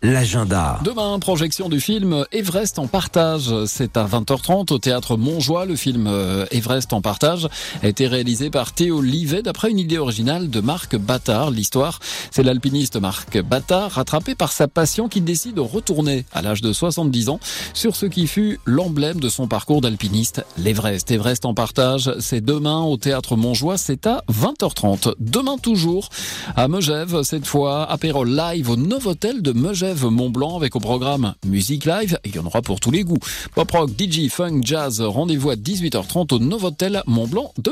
l'agenda. Demain, projection du film Everest en partage. C'est à 20h30 au théâtre Montjoie. Le film euh, Everest en partage a été réalisé par Théo Livet d'après une idée originale de Marc Battard. L'histoire, c'est l'alpiniste Marc Battard, rattrapé par sa passion, qui décide de retourner à l'âge de 70 ans sur ce qui fut l'emblème de son parcours d'alpiniste, l'Everest. Everest en partage, c'est demain au théâtre Montjoie. C'est à 20h30. Demain toujours à Megève, cette fois apéro live au Novotel de Megève Mont-Blanc avec au programme musique live. Il y en aura pour tous les goûts. Pop rock, DJ, funk, jazz. Rendez-vous à 18h30 au Novotel Mont-Blanc de